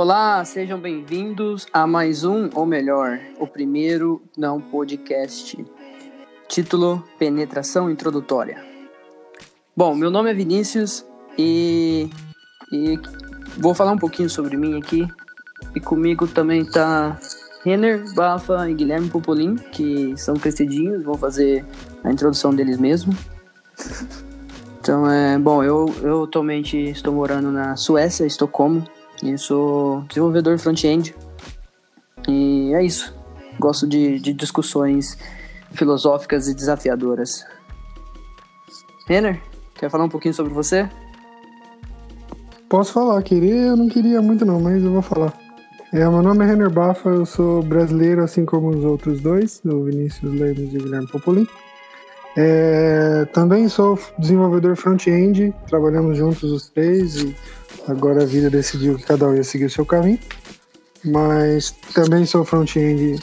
Olá, sejam bem-vindos a mais um, ou melhor, o primeiro não podcast. Título: Penetração Introdutória. Bom, meu nome é Vinícius e, e vou falar um pouquinho sobre mim aqui. E comigo também tá Renner, Bafa e Guilherme Popolin, que são crescidinhos, vão fazer a introdução deles mesmo. Então, é, bom, eu, eu atualmente estou morando na Suécia, Estocolmo, e sou desenvolvedor front-end. E é isso. Gosto de, de discussões filosóficas e desafiadoras. Renner, quer falar um pouquinho sobre você? Posso falar, querer eu não queria muito não, mas eu vou falar. É, meu nome é Renner Bafa, eu sou brasileiro, assim como os outros dois, o Vinícius Lemos e o Guilherme Popolin. É, também sou desenvolvedor front-end, trabalhamos juntos os três e agora a vida decidiu que cada um ia seguir o seu caminho. Mas também sou front-end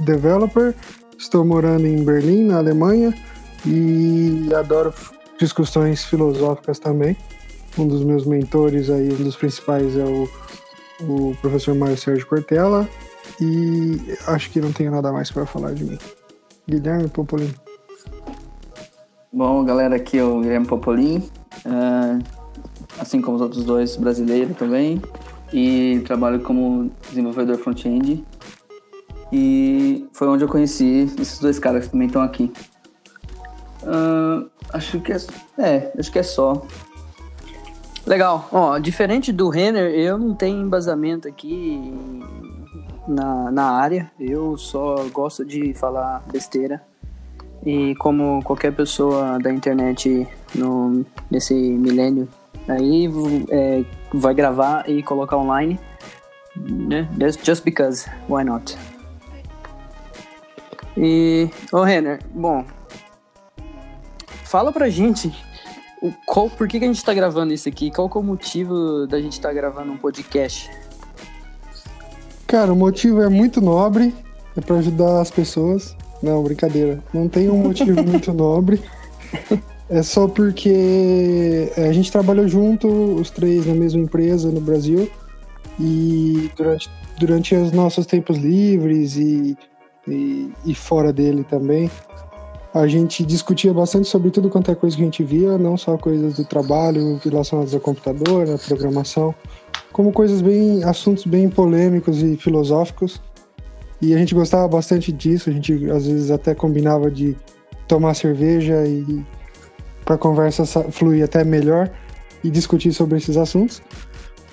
developer, estou morando em Berlim, na Alemanha, e adoro discussões filosóficas também. Um dos meus mentores aí, um dos principais é o, o professor Mário Sérgio Cortella, e acho que não tenho nada mais para falar de mim. Guilherme Popolino. Bom, galera, aqui é o Guilherme Popolin, uh, assim como os outros dois, brasileiro também, e trabalho como desenvolvedor front-end. E foi onde eu conheci esses dois caras que também estão aqui. Uh, acho que é, é, acho que é só. Legal. Ó, diferente do Renner, eu não tenho embasamento aqui na, na área. Eu só gosto de falar besteira. E como qualquer pessoa da internet no, nesse milênio aí é, vai gravar e colocar online, né? Just because, why not? E, ô oh, Renner, bom, fala pra gente o, qual, por que, que a gente tá gravando isso aqui? Qual que é o motivo da gente estar tá gravando um podcast? Cara, o motivo é muito nobre, é para ajudar as pessoas. Não, brincadeira. Não tem um motivo muito nobre. É só porque é, a gente trabalhou junto, os três na mesma empresa no Brasil. E durante, durante os nossos tempos livres e, e, e fora dele também, a gente discutia bastante sobre tudo quanto é coisa que a gente via, não só coisas do trabalho relacionadas ao computador, à programação, como coisas bem, assuntos bem polêmicos e filosóficos. E a gente gostava bastante disso, a gente às vezes até combinava de tomar cerveja e para a conversa fluir até melhor e discutir sobre esses assuntos.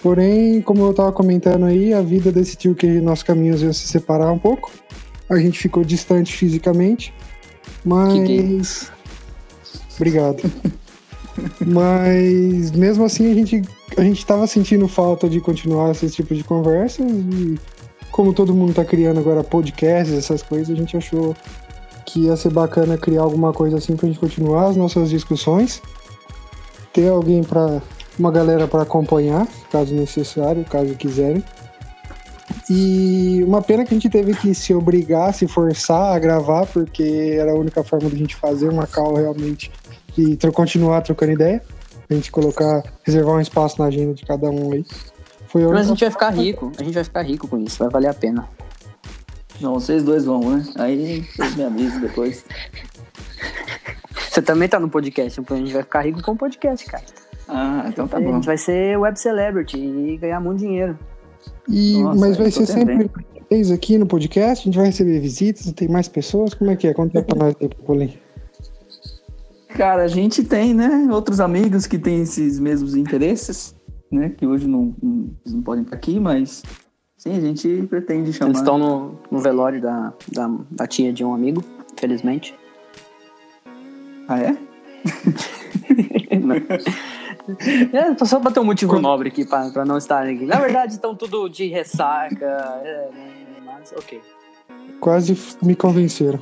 Porém, como eu estava comentando aí, a vida decidiu que nossos caminhos iam se separar um pouco. A gente ficou distante fisicamente, mas. Obrigado. mas mesmo assim a gente a gente estava sentindo falta de continuar esse tipo de conversas e como todo mundo tá criando agora podcasts, essas coisas, a gente achou que ia ser bacana criar alguma coisa assim pra gente continuar as nossas discussões. Ter alguém para uma galera para acompanhar, caso necessário, caso quiserem. E uma pena que a gente teve que se obrigar, se forçar a gravar, porque era a única forma de a gente fazer uma call realmente e continuar trocando ideia. A gente colocar, reservar um espaço na agenda de cada um aí. Foi Mas a gente vai ficar rico, a gente vai ficar rico com isso, vai valer a pena. Não, vocês dois vão, né? Aí vocês me avisam depois. Você também tá no podcast, a gente vai ficar rico com o podcast, cara. Ah, então tá bom. A gente vai ser web celebrity e ganhar muito dinheiro. E, Nossa, mas vai ser sempre três aqui no podcast, a gente vai receber visitas, tem mais pessoas, como é que é? Conta pra nós aí, Popolim. Cara, a gente tem, né, outros amigos que têm esses mesmos interesses né? Que hoje não, não, não podem estar aqui, mas sim, a gente pretende chamar. Eles estão no, no velório da, da, da tia de um amigo, felizmente. Ah, é? é, só pra ter um motivo nobre aqui pra, pra não estarem aqui. Na verdade, estão tudo de ressaca, é, mas ok. Quase me convenceram.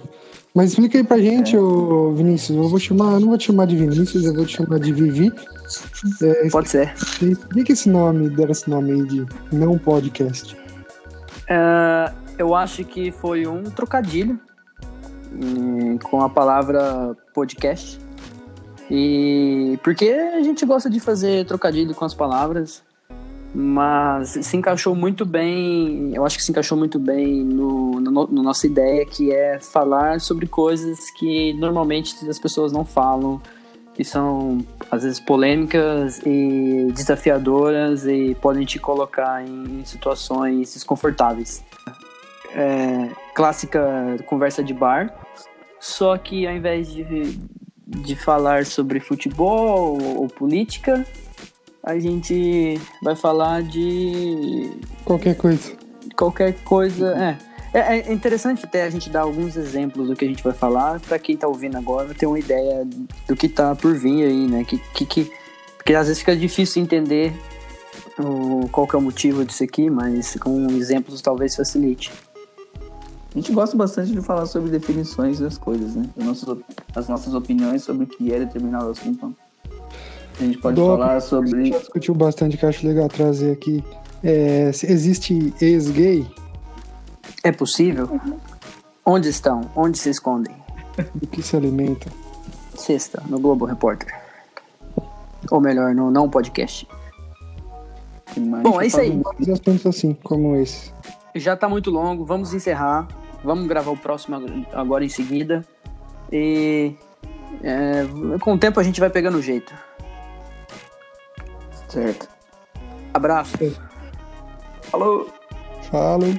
Mas explica aí pra gente, é. ô Vinícius. Eu vou chamar, eu não vou te chamar de Vinícius, eu vou te chamar de Vivi. É, Pode ser. Explica esse nome, deram esse nome aí de não podcast. Uh, eu acho que foi um trocadilho hum, com a palavra podcast. E porque a gente gosta de fazer trocadilho com as palavras. Mas se encaixou muito bem, eu acho que se encaixou muito bem no, no, no nossa ideia, que é falar sobre coisas que normalmente as pessoas não falam, que são às vezes polêmicas e desafiadoras e podem te colocar em situações desconfortáveis. É, clássica conversa de bar, só que ao invés de, de falar sobre futebol ou, ou política, a gente vai falar de. Qualquer coisa. Qualquer coisa, é. É, é interessante até a gente dar alguns exemplos do que a gente vai falar para quem tá ouvindo agora ter uma ideia do que tá por vir aí, né? Que, que, que, porque às vezes fica difícil entender o, qual que é o motivo disso aqui, mas com exemplos talvez facilite. A gente gosta bastante de falar sobre definições das coisas, né? As nossas, as nossas opiniões sobre o que é determinado assunto. A gente pode falar sobre. A gente já discutiu bastante que eu acho legal trazer aqui. É, existe ex-gay? É possível? Onde estão? Onde se escondem? Do que se alimentam? Sexta, no Globo Repórter. Ou melhor, no não podcast. Bom, é isso aí. Assuntos assim, como esse. Já tá muito longo, vamos encerrar. Vamos gravar o próximo agora em seguida. E é, com o tempo a gente vai pegando o jeito. Certo. Abraço. Falou. Falou.